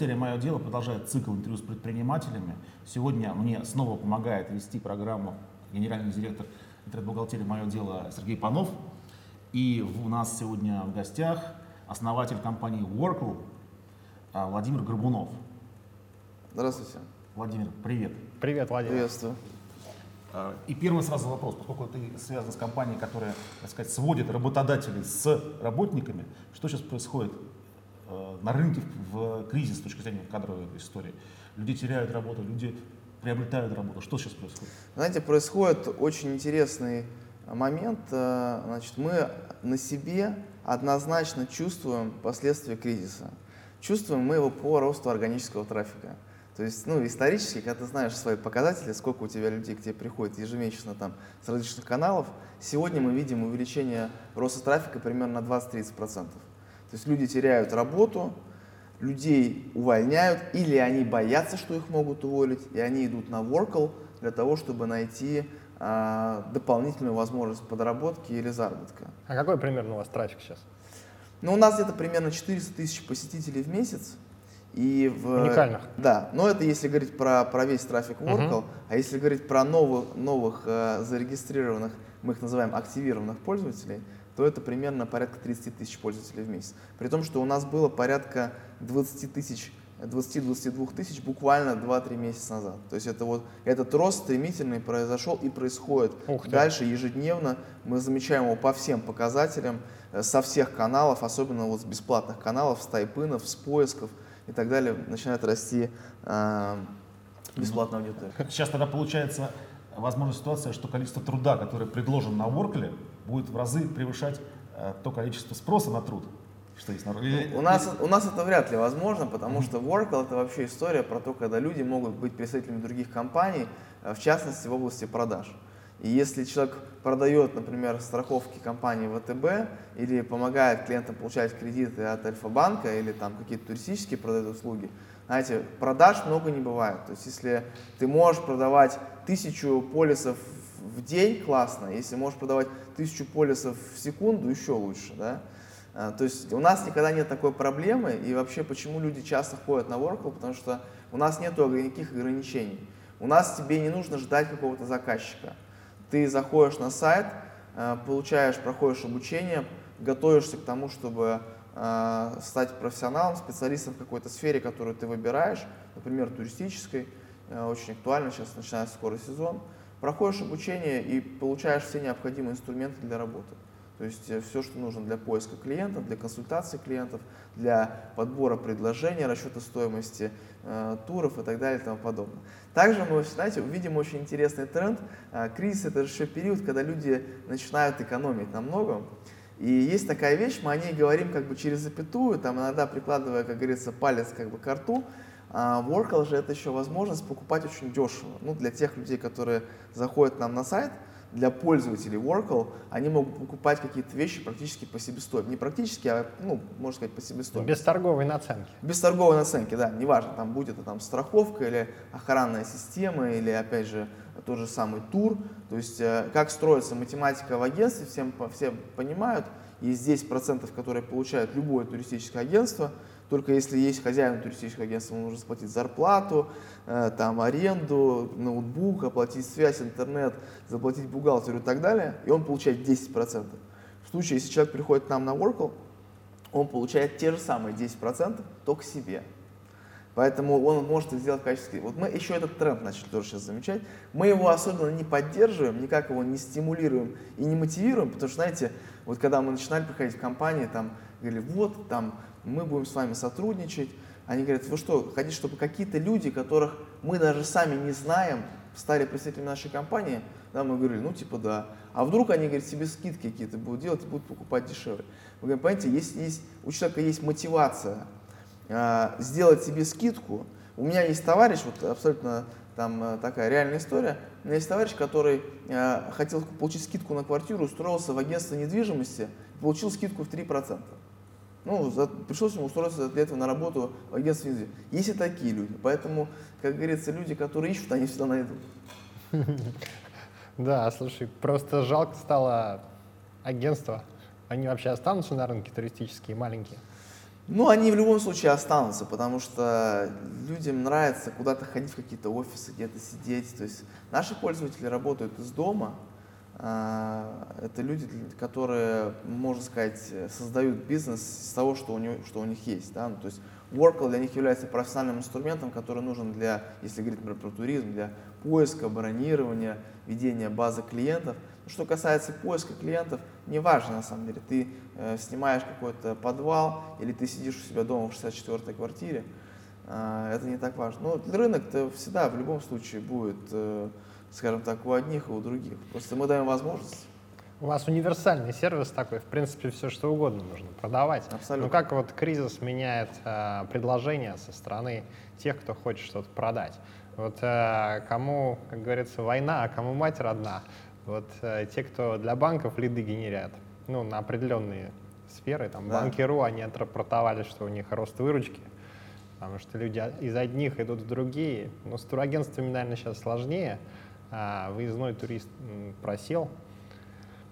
Интернет-бухгалтерия «Мое дело» продолжает цикл интервью с предпринимателями. Сегодня мне снова помогает вести программу генеральный директор интернет-бухгалтерии «Мое дело» Сергей Панов. И у нас сегодня в гостях основатель компании Workl а, Владимир Горбунов. Здравствуйте. Владимир, привет. Привет, Владимир. Приветствую. А, и первый сразу вопрос, поскольку ты связан с компанией, которая, так сказать, сводит работодателей с работниками, что сейчас происходит на рынке в кризис с точки зрения кадровой истории? Люди теряют работу, люди приобретают работу. Что сейчас происходит? Знаете, происходит очень интересный момент. Э, значит, мы на себе однозначно чувствуем последствия кризиса. Чувствуем мы его по росту органического трафика. То есть, ну, исторически, когда ты знаешь свои показатели, сколько у тебя людей к тебе приходит ежемесячно там с различных каналов, сегодня мы видим увеличение роста трафика примерно на 20-30%. То есть люди теряют работу, людей увольняют, или они боятся, что их могут уволить, и они идут на Workl для того, чтобы найти а, дополнительную возможность подработки или заработка. А какой примерно у вас трафик сейчас? Ну, у нас где-то примерно 400 тысяч посетителей в месяц. И в, Уникальных. Да, но это если говорить про, про весь трафик Workl, uh а если говорить про новых, новых э, зарегистрированных, мы их называем активированных пользователей, то это примерно порядка 30 тысяч пользователей в месяц. При том, что у нас было порядка 20 тысяч 20-22 тысяч буквально 2-3 месяца назад. То есть это вот этот рост стремительный произошел и происходит дальше ежедневно. Мы замечаем его по всем показателям, э, со всех каналов, особенно вот с бесплатных каналов, с тайпынов, с поисков и так далее, начинает расти э, бесплатная аудитория. Сейчас тогда получается возможная ситуация, что количество труда, которое предложено на Workly, будет в разы превышать э, то количество спроса на труд что есть народ. У нас, у нас это вряд ли возможно, потому что Workl это вообще история про то, когда люди могут быть представителями других компаний, э, в частности в области продаж. И если человек продает, например, страховки компании ВТБ или помогает клиентам получать кредиты от Альфа-банка или там какие-то туристические продают услуги, знаете, продаж много не бывает. То есть если ты можешь продавать тысячу полисов в день, классно. Если можешь продавать тысячу полисов в секунду, еще лучше. Да? А, то есть у нас никогда нет такой проблемы, и вообще почему люди часто ходят на Workl, потому что у нас нет никаких ограничений. У нас тебе не нужно ждать какого-то заказчика. Ты заходишь на сайт, а, получаешь, проходишь обучение, готовишься к тому, чтобы а, стать профессионалом, специалистом в какой-то сфере, которую ты выбираешь, например, туристической, очень актуально, сейчас начинается скоро сезон. Проходишь обучение и получаешь все необходимые инструменты для работы. То есть э, все, что нужно для поиска клиентов, для консультации клиентов, для подбора предложений, расчета стоимости э, туров и так далее и тому подобное. Также мы, знаете, увидим очень интересный тренд. Э, кризис – это же еще период, когда люди начинают экономить на многом. И есть такая вещь, мы о ней говорим как бы через запятую, там иногда прикладывая, как говорится, палец как бы к рту. А Workl же это еще возможность покупать очень дешево. Ну, для тех людей, которые заходят нам на сайт – для пользователей Workl, они могут покупать какие-то вещи практически по себестоимости. Не практически, а, ну, можно сказать, по себестоимости. Без торговой наценки. Без торговой наценки, да, неважно, там будет это там страховка или охранная система, или, опять же, тот же самый тур. То есть, э, как строится математика в агентстве, всем, все понимают. Есть 10%, которые получают любое туристическое агентство – только если есть хозяин туристического агентства, ему нужно заплатить зарплату, э, там, аренду, ноутбук, оплатить связь, интернет, заплатить бухгалтеру и так далее, и он получает 10%. В случае, если человек приходит к нам на Workl, он получает те же самые 10%, только себе. Поэтому он может это сделать в качестве... Вот мы еще этот тренд начали тоже сейчас замечать. Мы его особенно не поддерживаем, никак его не стимулируем и не мотивируем, потому что, знаете, вот когда мы начинали приходить в компании, там, говорили, вот, там, мы будем с вами сотрудничать. Они говорят, вы что, хотите, чтобы какие-то люди, которых мы даже сами не знаем, стали представителями нашей компании? Да, мы говорили, ну типа да. А вдруг они, говорят, себе скидки какие-то будут делать и будут покупать дешевле. Мы говорим, понимаете, если есть, у человека есть мотивация э, сделать себе скидку, у меня есть товарищ, вот абсолютно там э, такая реальная история, у меня есть товарищ, который э, хотел получить скидку на квартиру, устроился в агентство недвижимости, получил скидку в 3%. Ну, за, пришлось ему устроиться для этого на работу в агентстве инвестиций. Есть и такие люди. Поэтому, как говорится, люди, которые ищут, они всегда найдут. Да, слушай, просто жалко стало агентства. Они вообще останутся на рынке туристические, маленькие? Ну, они в любом случае останутся, потому что людям нравится куда-то ходить в какие-то офисы, где-то сидеть. То есть наши пользователи работают из дома. А, Это люди, которые, можно сказать, создают бизнес из того, что у, него, что у них есть. Да? Ну, то есть Workl для них является профессиональным инструментом, который нужен для, если говорить например, про туризм, для поиска, бронирования, ведения базы клиентов. Что касается поиска клиентов, неважно на самом деле, ты э, снимаешь какой-то подвал или ты сидишь у себя дома в 64-й квартире, э, это не так важно. Но рынок-то всегда в любом случае будет, э, скажем так, у одних и у других. Просто мы даем возможность. У вас универсальный сервис такой, в принципе, все что угодно можно продавать. Абсолютно. Ну как вот кризис меняет э, предложения со стороны тех, кто хочет что-то продать? Вот э, кому, как говорится, война, а кому мать родна? Вот э, те, кто для банков лиды генерят, ну, на определенные сферы, там, Да. банки.ру, они отрапортовали, что у них рост выручки, потому что люди из одних идут в другие. Но с турагентствами, наверное, сейчас сложнее. А, выездной турист просел.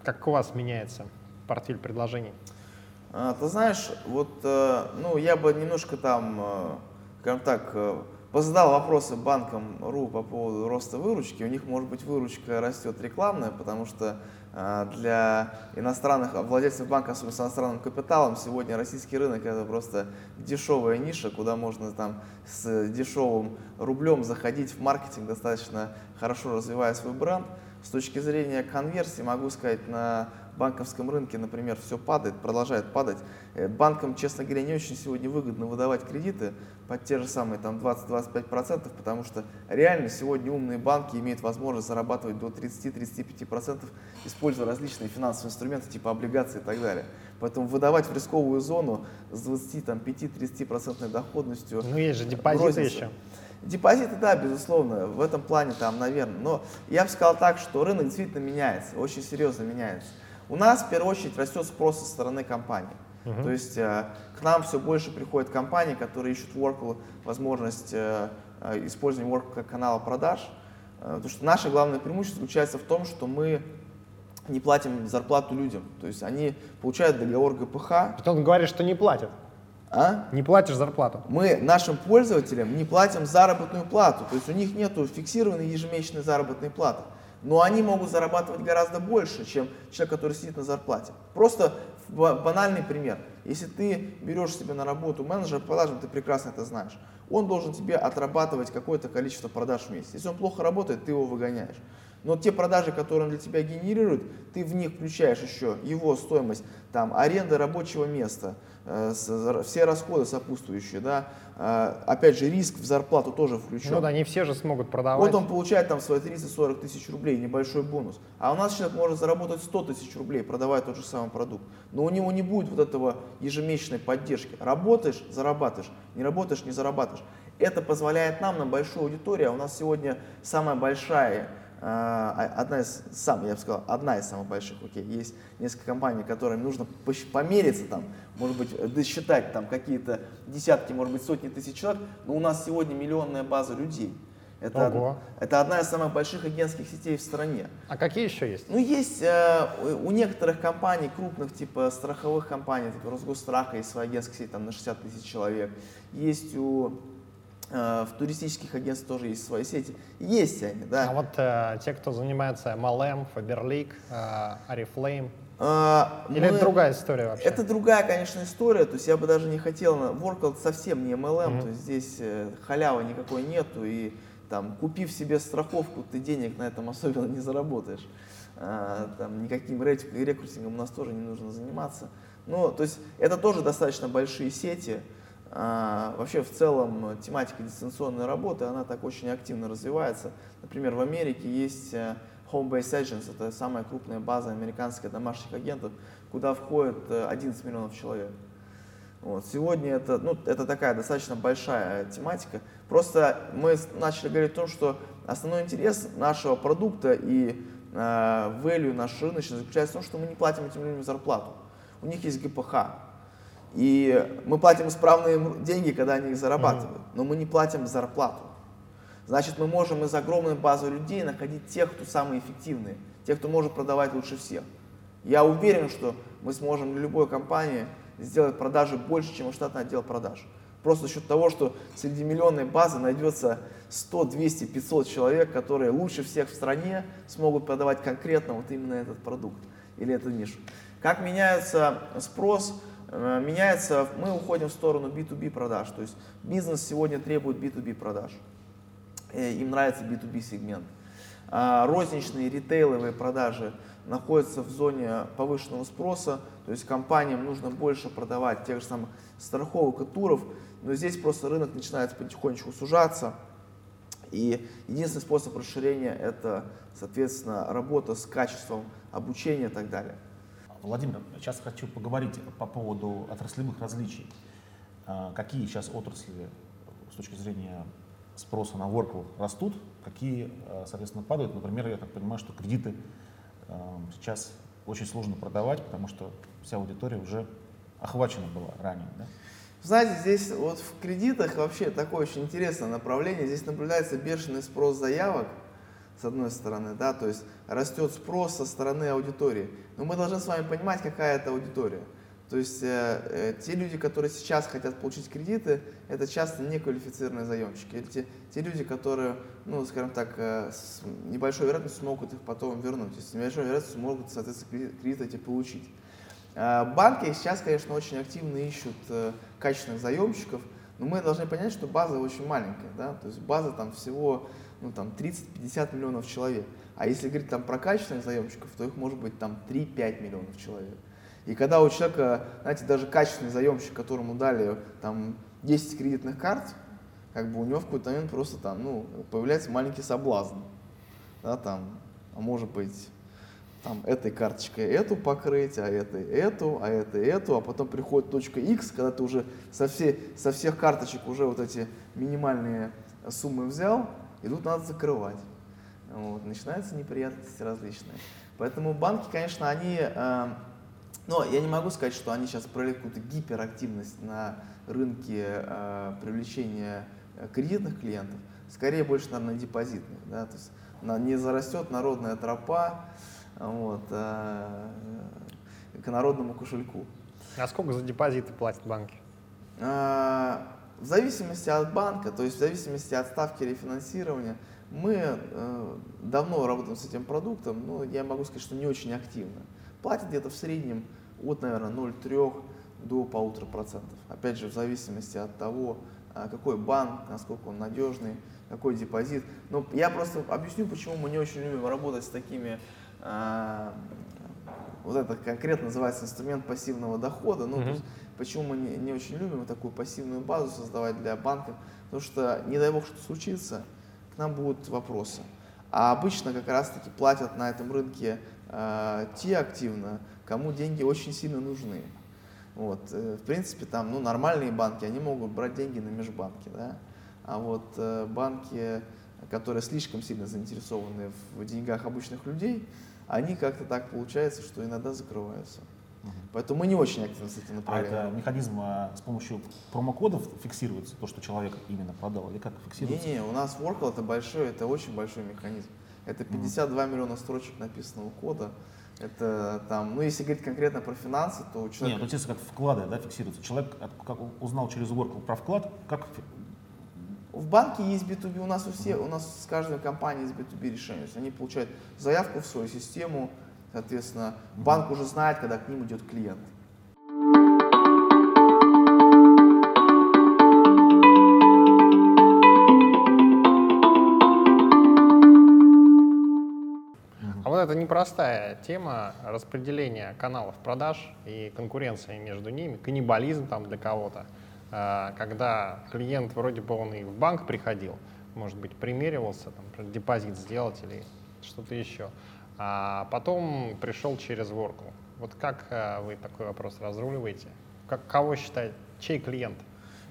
Как у вас меняется портфель предложений? А, Ты знаешь, вот, э, ну, я бы немножко там, э, скажем так, э, позадал вопросы банкам РУ по поводу роста выручки. У них, может быть, выручка растет рекламная, потому что для иностранных владельцев банка, с иностранным капиталом, сегодня российский рынок это просто дешевая ниша, куда можно там с дешевым рублем заходить в маркетинг, достаточно хорошо развивая свой бренд. С точки зрения конверсии могу сказать, на банковском рынке, например, все падает, продолжает падать. Э, Банкам, честно говоря, не очень сегодня выгодно выдавать кредиты под те же самые там 20-25%, потому что реально сегодня умные банки имеют возможность зарабатывать до 30-35%, используя различные финансовые инструменты типа облигаций и так далее. Поэтому выдавать в рисковую зону с 25-30% доходностью Ну, есть же депозиты бросится. еще. Депозиты, да, безусловно, в этом плане там, наверное. Но я бы сказал так, что рынок действительно меняется, очень серьезно меняется. У нас в первую очередь растет спрос со стороны компаний. То есть э, к нам все больше приходят компании, которые ищут Workl возможность э, э, использования Workl как канала продаж. Потому что наше главное преимущество заключается в том, что мы не платим зарплату людям. То есть они получают договор ГПХ, Потом говоришь, что не платят. а? Не платишь зарплату. мы нашим пользователям не платим заработную плату, то есть у них нет фиксированной ежемесячной заработной платы. Но они могут зарабатывать гораздо больше, чем человек, который сидит на зарплате. Просто ба- банальный пример. Если ты берешь себе на работу менеджера по продажам, ты прекрасно это знаешь. Он должен тебе отрабатывать какое-то количество продаж в месяц. Если он плохо работает, ты его выгоняешь. Но те продажи, которые он для тебя генерирует, ты в них включаешь еще его стоимость, там, аренда рабочего места, э, с- все расходы сопутствующие, да, Э, опять же, риск в зарплату тоже включен. Ну да, не все же смогут продавать. Вот он получает там свои 30-40 тысяч рублей, небольшой бонус. А у нас человек может заработать 100 тысяч рублей, продавая тот же самый продукт. Но у него не будет вот этого ежемесячной поддержки. Работаешь – зарабатываешь, не работаешь – не зарабатываешь. Это позволяет нам на большой аудитории, а у нас сегодня самая большая, одна из, сам, я бы сказал, одна из самых больших, окей, есть несколько компаний, которым нужно помериться там, может быть, э, досчитать там какие-то десятки, может быть, сотни тысяч человек, но у нас сегодня миллионная база людей. Это, Ого. это одна из самых больших агентских сетей в стране. А какие еще есть? Ну, есть э, у некоторых компаний, крупных, типа страховых компаний, типа Росгосстраха, есть своя агентская сеть там на 60 тысяч человек. Есть у в туристических агентств тоже есть свои сети. Есть они, да. А вот э, те, кто занимается MLM, Faberlic, э, Oriflame, А, или мы- это другая история вообще? Это другая, конечно, история. То есть я бы даже не хотел... Workout совсем не MLM, то есть здесь э, халявы никакой нету. И там, купив себе страховку, ты денег на этом особенно не заработаешь. А, там, никаким рекрутингом у нас тоже не нужно заниматься. Ну, то есть это тоже достаточно большие сети. А, вообще, в целом, э, тематика дистанционной работы, она так очень активно развивается. Например, в Америке есть э, Home-Based Agents, это самая крупная база американских домашних агентов, куда входит э, 11 миллионов человек. Вот. Сегодня это, ну, это такая достаточно большая тематика. Просто мы начали говорить о том, что основной интерес нашего продукта и э, value наш рыночный заключается в том, что мы не платим этим людям зарплату. У них есть ГПХ. И мы платим исправные деньги, когда они их зарабатывают, но мы не платим зарплату. Значит, мы можем из огромной базы людей находить тех, кто самые эффективные, тех, кто может продавать лучше всех. Я уверен, что мы сможем для любой компании сделать продажи больше, чем штатный отдел продаж. Просто за счет того, что среди миллионной базы найдется 100, 200, 500 человек, которые лучше всех в стране смогут продавать конкретно вот именно этот продукт или эту нишу. Как меняется спрос? Э, меняется, мы уходим в сторону B2B продаж, то есть бизнес сегодня требует B2B продаж, э, им нравится B2B сегмент. А розничные, ритейловые продажи находятся в зоне повышенного спроса, то есть компаниям нужно больше продавать тех же самых страховок и туров, но здесь просто рынок начинает потихонечку сужаться, и единственный способ расширения это, соответственно, работа с качеством обучения и так далее. Владимир, сейчас хочу поговорить по поводу отраслевых различий. А, какие сейчас отрасли с точки зрения спроса на workflow растут, какие, а, соответственно, падают. Например, я так понимаю, что кредиты а, сейчас очень сложно продавать, потому что вся аудитория уже охвачена была ранее. Да? Знаете, здесь вот в кредитах вообще такое очень интересное направление. Здесь наблюдается бешеный спрос заявок, с одной стороны, да, то есть растет спрос со стороны аудитории. Но мы должны с вами понимать, какая это аудитория. То есть э, э, те люди, которые сейчас хотят получить кредиты, это часто неквалифицированные заемщики. Или те, те люди, которые, ну, скажем так, э, с небольшой вероятностью смогут их потом вернуть. С небольшой вероятностью могут, соответственно, кредиты эти получить. Э, банки сейчас, конечно, очень активно ищут э, качественных заемщиков, но мы должны понять, что база очень маленькая, да, то есть база там всего ну, там 30-50 миллионов человек. А если говорить там про качественных заемщиков, то их может быть там 3-5 миллионов человек. И когда у человека, знаете, даже качественный заемщик, которому дали там 10 кредитных карт, как бы у него в какой-то момент просто там, ну, появляется маленький соблазн, да, там, а может быть, там, этой карточкой эту покрыть, а этой эту, а этой эту, а потом приходит точка X, когда ты уже со, все, со всех карточек уже вот эти минимальные суммы взял, и тут надо закрывать. Вот, начинаются неприятности различные. Поэтому банки, конечно, они, э, но я не могу сказать, что они сейчас проявляют какую-то гиперактивность на рынке э, привлечения э, кредитных клиентов, скорее больше, наверное, депозитных. Да? То есть на, не зарастет народная тропа, вот, э, к народному кошельку. А сколько за депозиты платят банки? Э, в зависимости от банка, то есть в зависимости от ставки рефинансирования, мы э, давно работаем с этим продуктом, но я могу сказать, что не очень активно. Платят где-то в среднем от, наверное, 0,3 до полутора процентов. Опять же, в зависимости от того, какой банк, насколько он надежный, какой депозит. Но я просто объясню, почему мы не очень любим работать с такими а, вот это конкретно называется инструмент пассивного дохода. Ну, uh-huh. Почему мы не, не очень любим такую пассивную базу создавать для банков? Потому что, не дай бог, что случится, к нам будут вопросы. А обычно как раз-таки платят на этом рынке э, те активно, кому деньги очень сильно нужны. Вот, э, в принципе, там, ну, нормальные банки, они могут брать деньги на межбанке, да, а вот э, банки, которые слишком сильно заинтересованы в деньгах обычных людей, они как-то так получается, что иногда закрываются. Угу. Поэтому мы не очень активно с этим направляем. А это механизм а, с помощью промокодов фиксируется, то, что человек именно продал, или как фиксируется? Не-не, у нас Workl это большой, это очень большой механизм. Это 52 угу. миллиона строчек написанного кода. Это там, ну если говорить конкретно про финансы, то у человека... Нет, ну, как вклады, да, фиксируются. Человек как узнал через Workl про вклад, как в банке есть B2B, у нас у всех, у нас с каждой компанией есть B2B решение. То есть они получают заявку в свою систему, соответственно, банк уже знает, когда к ним идет клиент. А вот это непростая тема распределения каналов продаж и конкуренции между ними, каннибализм там для кого-то. А, когда клиент вроде бы он и в банк приходил, может быть, примеривался, там, депозит сделать или что-то еще, а потом пришел через ворку. Вот как а, вы такой вопрос разруливаете? Как, кого считаете? Чей клиент?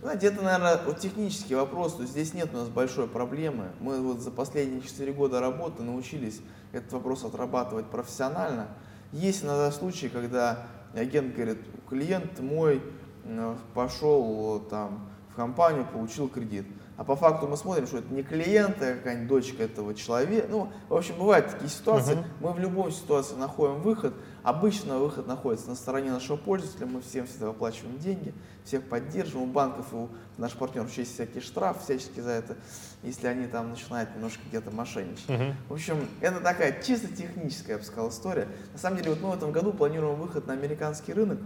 Знаете, это, наверное, вот технический вопрос, то есть здесь нет у нас большой проблемы. Мы вот за последние 4 года работы научились этот вопрос отрабатывать профессионально. Есть иногда случаи, когда агент говорит, клиент мой Э, пошел там в компанию, получил кредит. А по факту мы смотрим, что это не клиент, а какая-нибудь дочка этого человека. Ну, в общем, бывают такие ситуации. Мгм. Мы в любой ситуации находим выход. Обычно выход находится на стороне нашего пользователя. Мы всем всегда выплачиваем деньги, всех поддерживаем. У банков и у наших партнеров есть всякие штрафы всячески за это, если они там начинают немножко где-то мошенничать. Мгм. В общем, это такая чисто техническая, я бы сказал, история. На самом деле, вот мы в этом году планируем выход на американский рынок.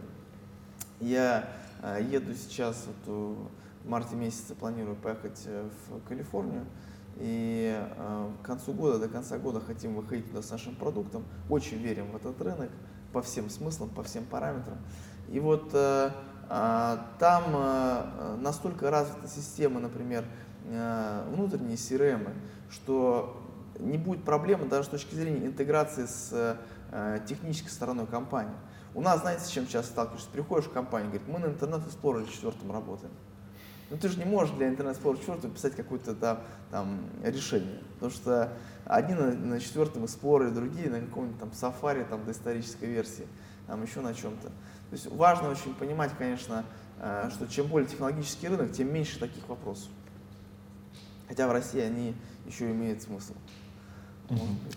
Я э, еду сейчас вот, э, марте месяце, планирую поехать э, в Калифорнию. И э, к концу года, до конца года хотим выходить туда с нашим продуктом. Очень верим в этот рынок по всем смыслам, по всем параметрам. И вот э, а, там настолько развита система, например, э, внутренние CRM, что не будет проблемы даже с точки зрения интеграции с технической стороной компании. У нас, знаете, с чем сейчас сталкиваешься? Приходишь в компанию, говорит, мы на Explorer 4 работаем. Ну ты же не можешь для Explorer 4 писать какое-то там, там решение. Потому что одни на, на четвертом Explorer, другие на каком-нибудь там Safari, там доисторической версии, там еще на чем-то. То есть важно очень понимать, конечно, э, что чем более технологический рынок, тем меньше таких вопросов. Хотя в России они еще имеют смысл.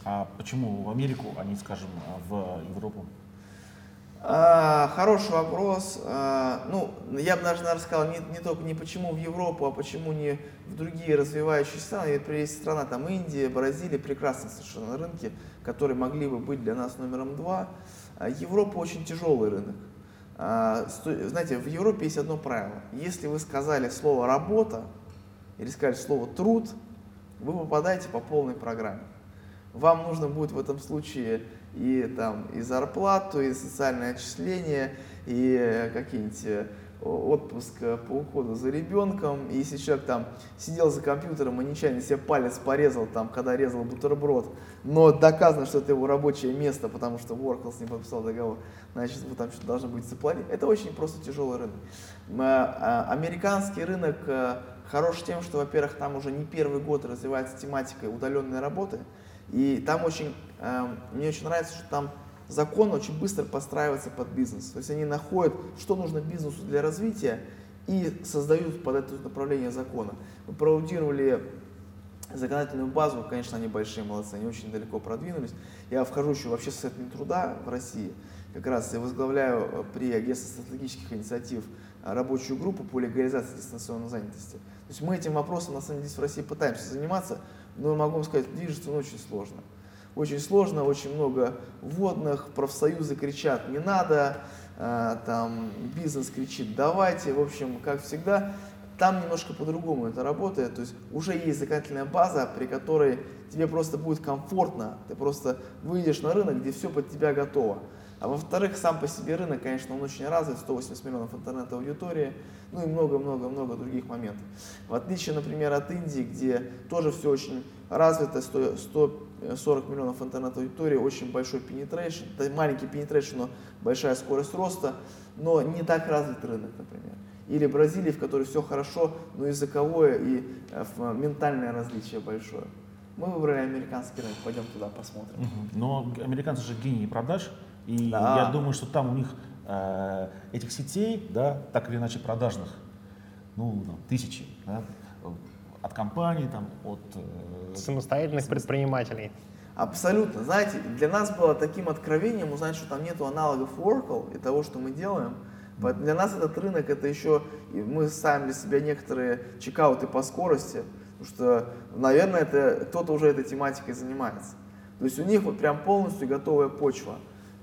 А почему в Америку, а не, скажем, в Европу? А, хороший вопрос. А, ну, я бы даже, наверное, сказал не, не только не почему в Европу, а почему не в другие развивающиеся страны. Ведь есть страна, там Индия, Бразилия, прекрасные совершенно рынки, которые могли бы быть для нас номером два. А Европа очень тяжелый рынок. Знаете, в Европе есть одно правило. Если вы сказали слово «работа» или сказали слово «труд», вы попадаете по полной программе. Вам нужно будет в этом случае и, там, и зарплату, и социальное отчисление, и какие-нибудь э, отпуск э, по уходу за ребенком. И если человек там сидел за компьютером и нечаянно себе палец порезал, там, когда резал бутерброд, но доказано, что это его рабочее место, потому что Oracle с ним подписал договор, значит, вы там что-то должны быть заплатить. Это очень просто тяжелый рынок. М, а, Американский рынок э, хорош тем, что, во-первых, там уже не первый год развивается тематика удаленной работы, и там очень, э, мне очень нравится, что там закон очень быстро подстраивается под бизнес. То есть они находят, что нужно бизнесу для развития и создают под это направление закона. Мы проаудировали законодательную базу, конечно, они большие молодцы, они очень далеко продвинулись. Я вхожу еще вообще с этим труда в России. Как раз я возглавляю э, при агентстве стратегических инициатив э, рабочую группу по легализации дистанционной занятости. То есть мы этим вопросом на самом деле здесь в России пытаемся заниматься, но я могу вам сказать, движется он очень сложно. Очень сложно, очень много вводных, профсоюзы кричат «не надо», э, там бизнес кричит «давайте», в общем, как всегда, там немножко по-другому это работает, то есть уже есть законодательная база, при которой тебе просто будет комфортно, ты просто выйдешь на рынок, где все под тебя готово. А во-вторых, сам по себе рынок, конечно, он очень развит, 180 миллионов интернет-аудитории, ну и много-много-много других моментов. В отличие, например, от Индии, где тоже все очень развито, 100 140 миллионов интернет-аудитории, очень большой penetration, это маленький penetration, но большая скорость роста, но не так развит рынок, например. Или Бразилии, в которой все хорошо, но языковое и э, ментальное различие большое. Мы выбрали американский рынок, пойдем туда посмотрим. Но американцы же гении продаж, и Да. я думаю, что там у них э, этих сетей, да, так или иначе продажных, ну, там, тысячи, да, от компаний, там, от... э, Самостоятельных предпринимателей. Абсолютно. Знаете, для нас было таким откровением узнать, что там нету аналогов Oracle и того, что мы делаем. Поэтому для нас этот рынок, это еще, и мы ставим для себя некоторые чекауты по скорости, потому что, наверное, это кто-то уже этой тематикой занимается. То есть у них вот прям полностью готовая почва.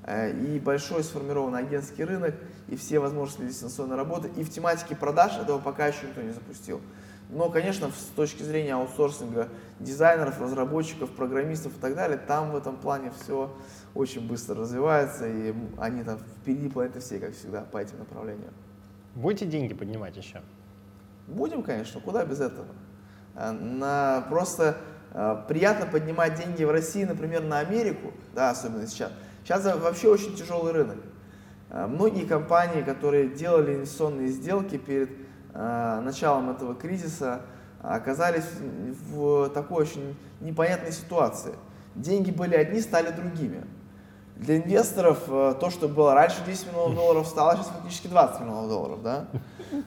Э, И большой сформированный агентский рынок, и все возможности дистанционной работы. И в тематике продаж этого пока еще никто не запустил. Но, конечно, с точки зрения аутсорсинга дизайнеров, разработчиков, программистов и так далее, там в этом плане все очень быстро развивается, и они там впереди планеты всей, как всегда, по этим направлениям. Будете деньги поднимать еще? Будем, конечно, куда без этого. А, На, просто а, приятно поднимать деньги в России, например, на Америку, да, особенно сейчас. Сейчас вообще очень тяжелый рынок. А, Многие компании, которые делали инвестиционные сделки перед а, началом этого кризиса, оказались в такой очень непонятной ситуации. Деньги были одни, стали другими. Для инвесторов э, то, что было раньше 10 миллионов долларов, стало сейчас фактически 20 миллионов долларов. Да?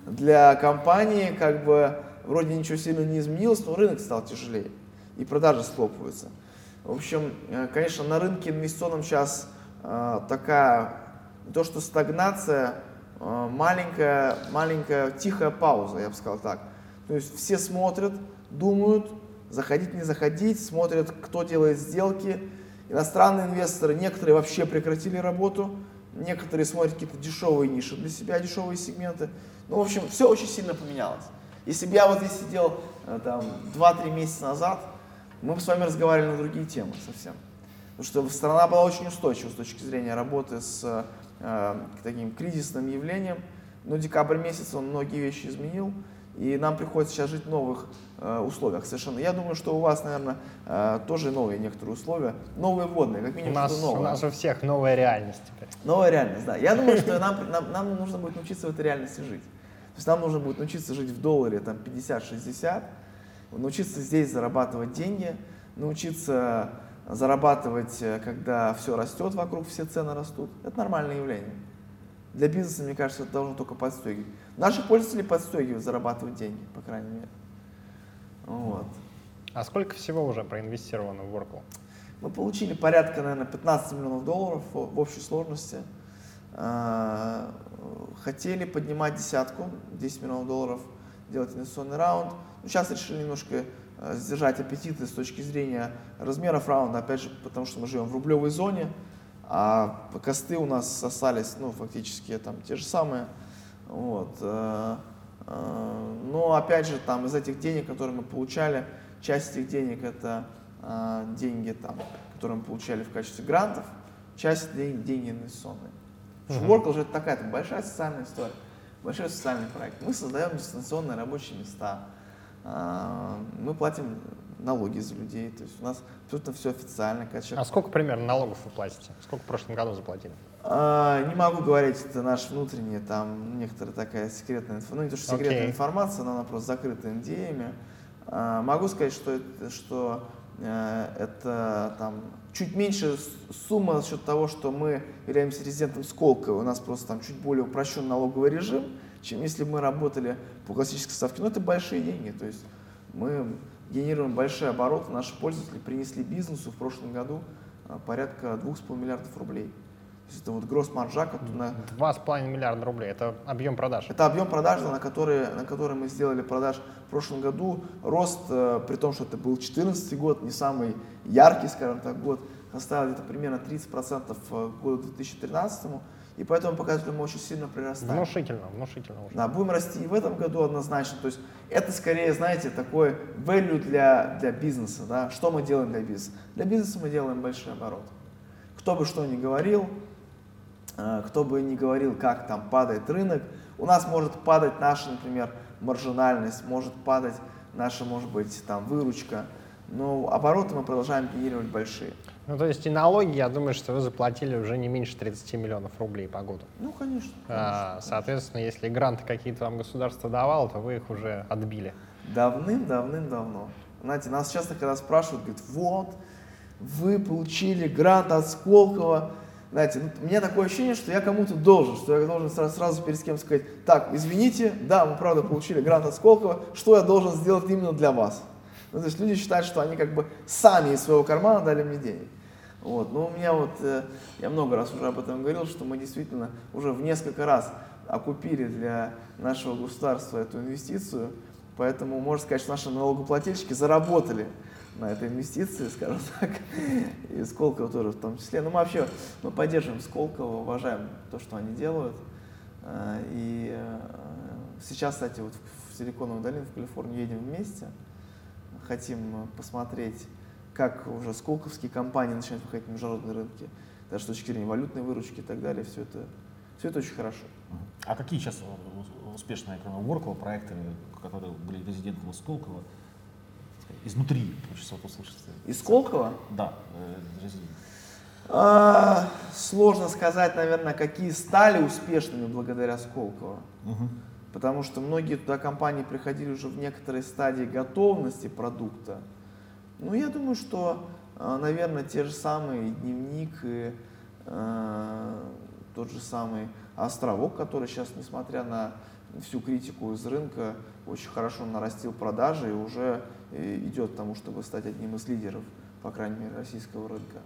Для компании как бы вроде ничего сильно не изменилось, но рынок стал тяжелее, и продажи схлопываются. В общем, э, конечно, на рынке инвестиционном сейчас э, такая, то что стагнация, э, маленькая, маленькая тихая пауза, я бы сказал так. То есть все смотрят, думают, заходить, не заходить, смотрят, кто делает сделки. Иностранные инвесторы, некоторые вообще прекратили работу, некоторые смотрят какие-то дешевые ниши для себя, дешевые сегменты. Ну, в общем, все очень сильно поменялось. Если бы я вот здесь сидел там 2-3 месяца назад, мы бы с вами разговаривали на другие темы совсем. Потому что страна была очень устойчива с точки зрения работы с э, таким кризисным явлением. Но декабрь месяц он многие вещи изменил, и нам приходится сейчас жить в новых э, условиях совершенно. Я думаю, что у вас, наверное, э, тоже новые некоторые условия, новые водные, как минимум у нас, новое. У нас у всех новая реальность теперь. Новая реальность, да. Я думаю, что нам, нам, нам нужно будет научиться в этой реальности жить. То есть нам нужно будет научиться жить в долларе там 50-60, научиться здесь зарабатывать деньги, научиться зарабатывать, э, когда все растет вокруг, все цены растут. Это нормальное явление. Для бизнеса, мне кажется, это должно только подстегивать. Наши пользователи подстегивают зарабатывать деньги, по крайней мере. Вот. А сколько всего уже проинвестировано в Oracle? Мы получили порядка, наверное, 15 миллионов долларов в общей сложности. А, хотели поднимать десятку, 10 миллионов долларов, делать инвестиционный раунд. Но сейчас решили немножко э, сдержать аппетиты с точки зрения размеров раунда, опять же, потому что мы живем в рублевой зоне, а косты у нас остались, ну, фактически там те же самые. Вот. Э, э, но, опять же, там из этих денег, которые мы получали, часть этих денег это деньги, там, которые мы получали в качестве грантов, часть денег, деньги инвестиционные. Uh-huh. Work уже это такая -то большая социальная история, большой социальный проект. Мы создаем дистанционные рабочие места, а, мы платим налоги за людей, то есть у нас абсолютно все официально. Человек... А сколько примерно налогов вы платите? Сколько в прошлом году заплатили? А, не могу говорить, это наш внутренний, там некоторая такая секретная информация, ну не то, что секретная okay. информация, но она просто закрыта NDA. А, могу сказать, что, это, что это там чуть меньше сумма за счет того, что мы являемся резидентом Сколково, у нас просто там чуть более упрощенный налоговый режим, чем если бы мы работали по классической ставке. Но это большие деньги, то есть мы генерируем большие обороты, наши пользователи принесли бизнесу в прошлом году а, порядка 2,5 миллиардов рублей. Это вот гросс маржа. Два с половиной миллиарда рублей, это объем продаж. Это объем продаж, на который, на который мы сделали продаж в прошлом году. Рост, э, при том, что это был 2014 год, не самый яркий, скажем так, год, составил где-то примерно 30% к году 2013 и поэтому показатели мы очень сильно прирастаем. Внушительно, внушительно уже. Да, будем расти и в этом году однозначно. То есть это скорее, знаете, такой value для, для бизнеса. Да? Что мы делаем для бизнеса? Для бизнеса мы делаем большие обороты. Кто бы что ни говорил, Э, кто бы ни говорил, как там падает рынок, у нас может падать наша, например, маржинальность, может падать наша, может быть, там выручка, но обороты мы продолжаем генерировать большие. Ну, то есть и налоги, я думаю, что вы заплатили уже не меньше 30 миллионов рублей по году. Ну, конечно. А, конечно соответственно, конечно. если гранты какие-то вам государство давало, то вы их уже отбили. Давным-давным-давно. Знаете, нас часто когда спрашивают, говорят, вот, вы получили грант от Сколково, знаете, ну, у меня такое ощущение, что я кому-то должен, что я должен сразу, сразу перед кем сказать, так, извините, да, мы правда получили грант от Сколково, что я должен сделать именно для вас? Ну, то есть люди считают, что они как бы сами из своего кармана дали мне денег. Вот. Но у меня вот, э, я много раз уже об этом говорил, что мы действительно уже в несколько раз окупили для нашего государства эту инвестицию, поэтому можно сказать, что наши налогоплательщики заработали на этой инвестиции, скажем так, и Сколково тоже в том числе. Но мы вообще мы поддерживаем Сколково, уважаем то, что они делают. Э, и э, сейчас, кстати, вот в Силиконовую долину, в Калифорнию едем вместе. Хотим посмотреть, как уже сколковские компании начинают выходить на международные рынки, даже с точки зрения валютной выручки и так далее. Все это, все это очень хорошо. А какие сейчас успешные, кроме Workla, проекты, которые были резидентом Сколково, изнутри хочется вот услышать. Из Сколково? Да, э, а, сложно сказать, наверное, какие стали успешными благодаря Сколково. Угу. Потому что многие туда компании приходили уже в некоторой стадии готовности продукта. Ну, я думаю, что, а, наверное, те же самые дневник и э, тот же самый островок, который сейчас, несмотря на всю критику из рынка, очень хорошо нарастил продажи и уже идет к тому, чтобы стать одним из лидеров, по крайней мере, российского рынка.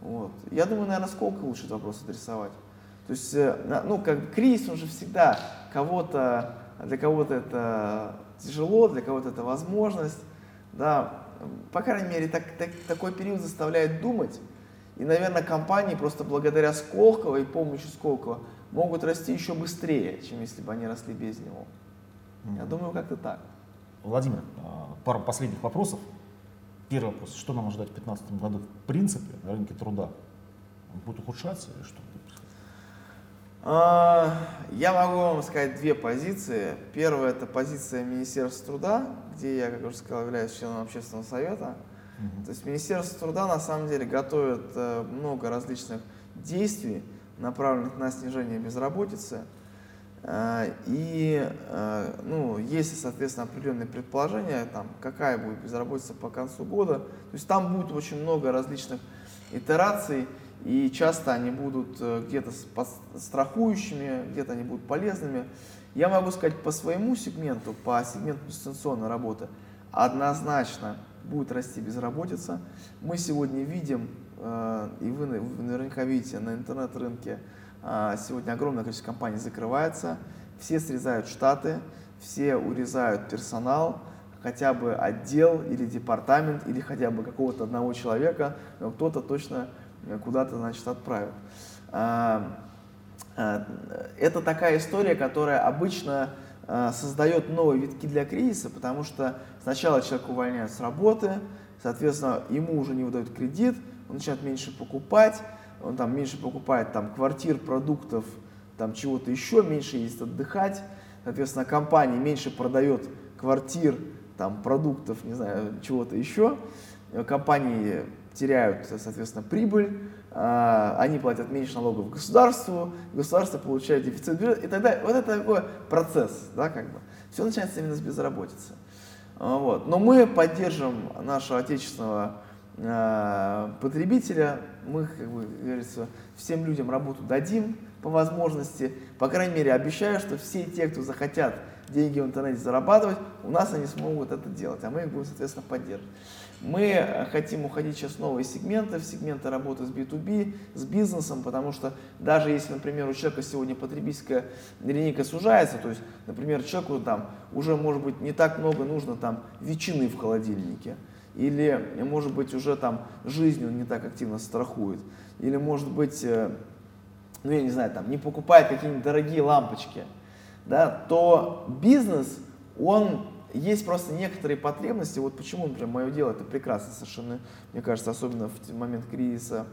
Вот. Я думаю, наверное, сколько лучше этот вопрос адресовать. То есть, э, ну, как кризис, он же всегда кого-то, для кого-то это тяжело, для кого-то это возможность, да, по крайней мере, так, так, такой период заставляет думать, и, наверное, компании просто благодаря Сколково и помощи Сколково могут расти еще быстрее, чем если бы они росли без него. Mm-hmm. Я думаю, как-то так. Владимир, а, пару последних вопросов. Первый вопрос. Что нам ожидать в 2015 году в принципе на рынке труда? Он будет ухудшаться или что? А, я могу вам сказать две позиции. Первая это позиция Министерства труда, где я, как уже сказал, являюсь членом общественного совета. То есть Министерство труда на самом деле готовит э, много различных действий, направленных на снижение безработицы. Э, и э, ну, есть, соответственно, определенные предположения, там, какая будет безработица по концу года. То есть там будет очень много различных итераций, и часто они будут где-то страхующими, где-то они будут полезными. Я могу сказать по своему сегменту, по сегменту дистанционной работы, однозначно будет расти безработица. Мы сегодня видим, э, и вы наверняка видите на интернет-рынке, э, сегодня огромное количество компаний закрывается, все срезают штаты, все урезают персонал, хотя бы отдел или департамент, или хотя бы какого-то одного человека, кто-то точно куда-то, значит, отправит. Э, это такая история, которая обычно создает новые витки для кризиса, потому что Сначала человек увольняют с работы, соответственно, ему уже не выдают кредит, он начинает меньше покупать, он там меньше покупает там квартир, продуктов, там чего-то еще, меньше ездит отдыхать, соответственно, компания меньше продает квартир, там продуктов, не знаю, чего-то еще, компании теряют, соответственно, прибыль, а, они платят меньше налогов государству, государство получает дефицит бюджета и так далее. Вот это такой процесс, да, как бы. Все начинается именно с безработицы. А, вот. Но мы поддержим нашего отечественного э, потребителя, мы, как бы говорится, всем людям работу дадим по возможности. По крайней мере, обещаю, что все те, кто захотят деньги в интернете зарабатывать, у нас они смогут это делать, а мы их будем, соответственно, поддерживать. Мы хотим уходить сейчас в новые сегменты, в сегменты работы с B2B, с бизнесом, потому что даже если, например, у человека сегодня потребительская линейка сужается, то есть, например, человеку там уже, может быть, не так много нужно там ветчины в холодильнике, или, может быть, уже там жизнь он не так активно страхует, или, может быть, э, ну, я не знаю, там, не покупает какие-нибудь дорогие лампочки, да, то бизнес, он есть просто некоторые потребности, вот почему, например, мое дело это прекрасно совершенно, мне кажется, особенно в момент кризиса,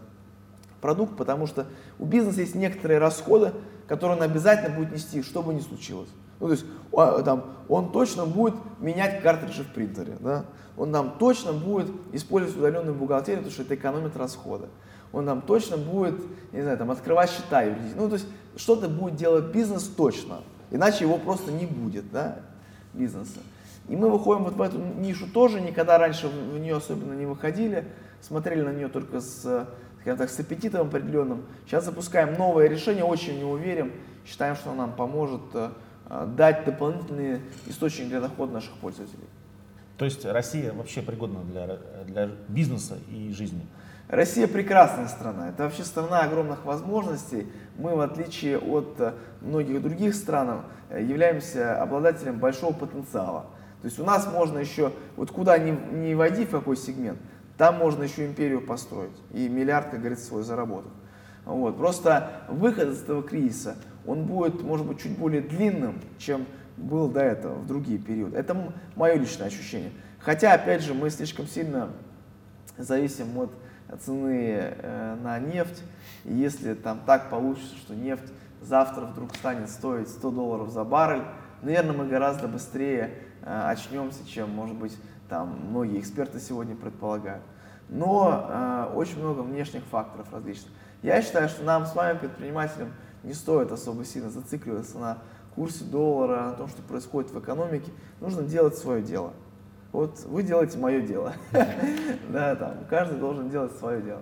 продукт, потому что у бизнеса есть некоторые расходы, которые он обязательно будет нести, что бы ни случилось. Ну, то есть он, там, он точно будет менять картриджи в принтере, да? Он там точно будет использовать удаленную бухгалтерию, потому что это экономит расходы. Он там точно будет, не знаю, там, открывать счета юридически. Ну, то есть что-то будет делать бизнес точно, иначе его просто не будет, да, бизнеса. И мы выходим вот в эту нишу тоже, никогда раньше в нее особенно не выходили, смотрели на нее только с, скажем так, с аппетитом определенным. Сейчас запускаем новое решение, очень в него считаем, что оно нам поможет э, дать дополнительные источники для дохода наших пользователей. То есть Россия вообще пригодна для, для бизнеса и жизни? Россия прекрасная страна. Это вообще страна огромных возможностей. Мы, в отличие от э, многих других стран, э, являемся обладателем большого потенциала. То есть у нас можно еще, вот куда ни, ни войди, в какой сегмент, там можно еще империю построить и миллиард, как говорится, свой заработать. Вот. Просто выход из этого кризиса, он будет, может быть, чуть более длинным, чем был до этого, в другие периоды. Это мое личное ощущение. Хотя, опять же, мы слишком сильно зависим от цены э, на нефть. И если там так получится, что нефть завтра вдруг станет стоить 100 долларов за баррель, наверное, мы гораздо быстрее Э, очнемся, чем, может быть, там многие эксперты сегодня предполагают. Но э, очень много внешних факторов различных. Я считаю, что нам с вами, предпринимателям, не стоит особо сильно зацикливаться на курсе доллара, на том, что происходит в экономике. Нужно делать свое дело. Вот вы делаете мое дело. Да, там, каждый должен делать свое дело.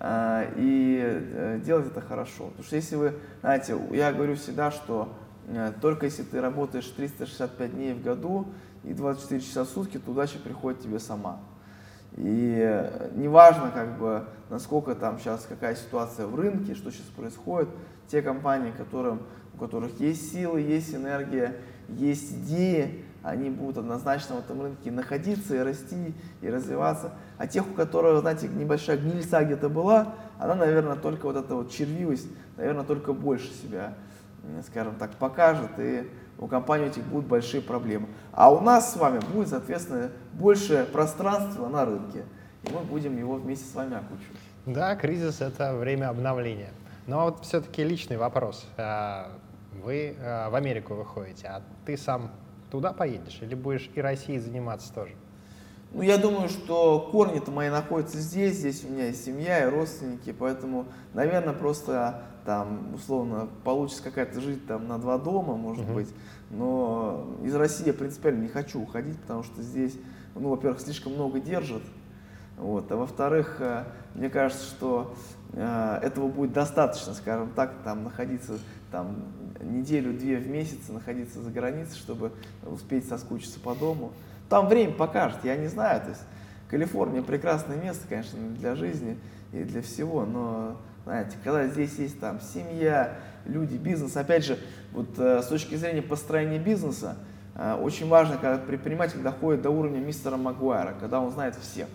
А, и э, делать это хорошо. Потому что если вы, знаете, я говорю всегда, что Э, Только если ты работаешь 365 дней в году и 24 часа в сутки, то удача приходит тебе сама. И э, неважно, как бы, насколько там сейчас, какая ситуация в рынке, что сейчас происходит, те компании, которым, у которых есть силы, есть энергия, есть идеи, они будут однозначно в этом рынке находиться и расти, и развиваться. А тех, у которых, знаете, небольшая гнильца где-то была, она, наверное, только вот эта вот червивость, наверное, только больше себя, скажем так, покажет, и у компании этих будут большие проблемы. А у нас с вами будет, соответственно, больше пространства на рынке, и мы будем его вместе с вами окучивать. Да, кризис — это время обновления. Но вот все-таки личный вопрос. А, Вы а, в Америку выходите, а ты сам туда поедешь или будешь и Россией заниматься тоже? Ну, я думаю, что корни-то мои находятся здесь, здесь у меня есть семья и родственники, поэтому, наверное, просто там, условно, получится какая-то жизнь там на два дома, может Мгм. быть, но из России я принципиально не хочу уходить, потому что здесь, ну, во-первых, слишком много держат, вот, а во-вторых, э, мне кажется, что этого будет достаточно, скажем так, там находиться там неделю-две в месяц, находиться за границей, чтобы успеть соскучиться по дому. Там время покажет, я не знаю, то есть Калифорния прекрасное место, конечно, для жизни и для всего, но, знаете, когда здесь есть там семья, люди, бизнес, опять же, вот э, с точки зрения построения бизнеса, э, очень важно, когда предприниматель доходит до уровня мистера Магуайра, когда он знает всех.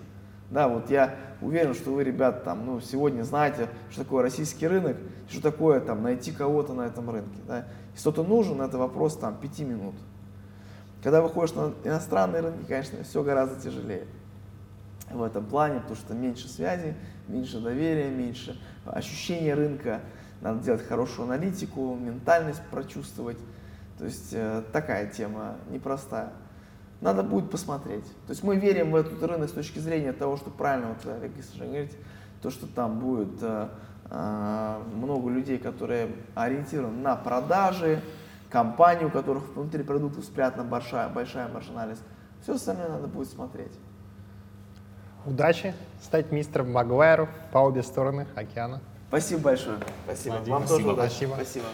Да, вот я уверен, что вы, ребят, там, ну, сегодня знаете, что такое российский рынок, что такое там найти кого-то на этом рынке. Да. Если кто-то нужен, это вопрос там пяти минут. Когда выходишь на иностранные рынки, конечно, все гораздо тяжелее в этом плане, потому что меньше связи, меньше доверия, меньше ощущения рынка. Надо делать хорошую аналитику, ментальность прочувствовать. То есть э, такая тема непростая. Надо будет посмотреть. То есть мы верим в этот рынок с точки зрения того, что правильно, вот Олег говорит, то, что там будет э, э, много людей, которые ориентированы на продажи, компании, у которых внутри продуктов спрятана большая, большая маржинальность. Все остальное надо будет смотреть. Удачи стать мистером Магуайру по обе стороны океана. Спасибо большое. Спасибо. Владимир, Вам тоже спасибо. удачи. Спасибо. Спасибо.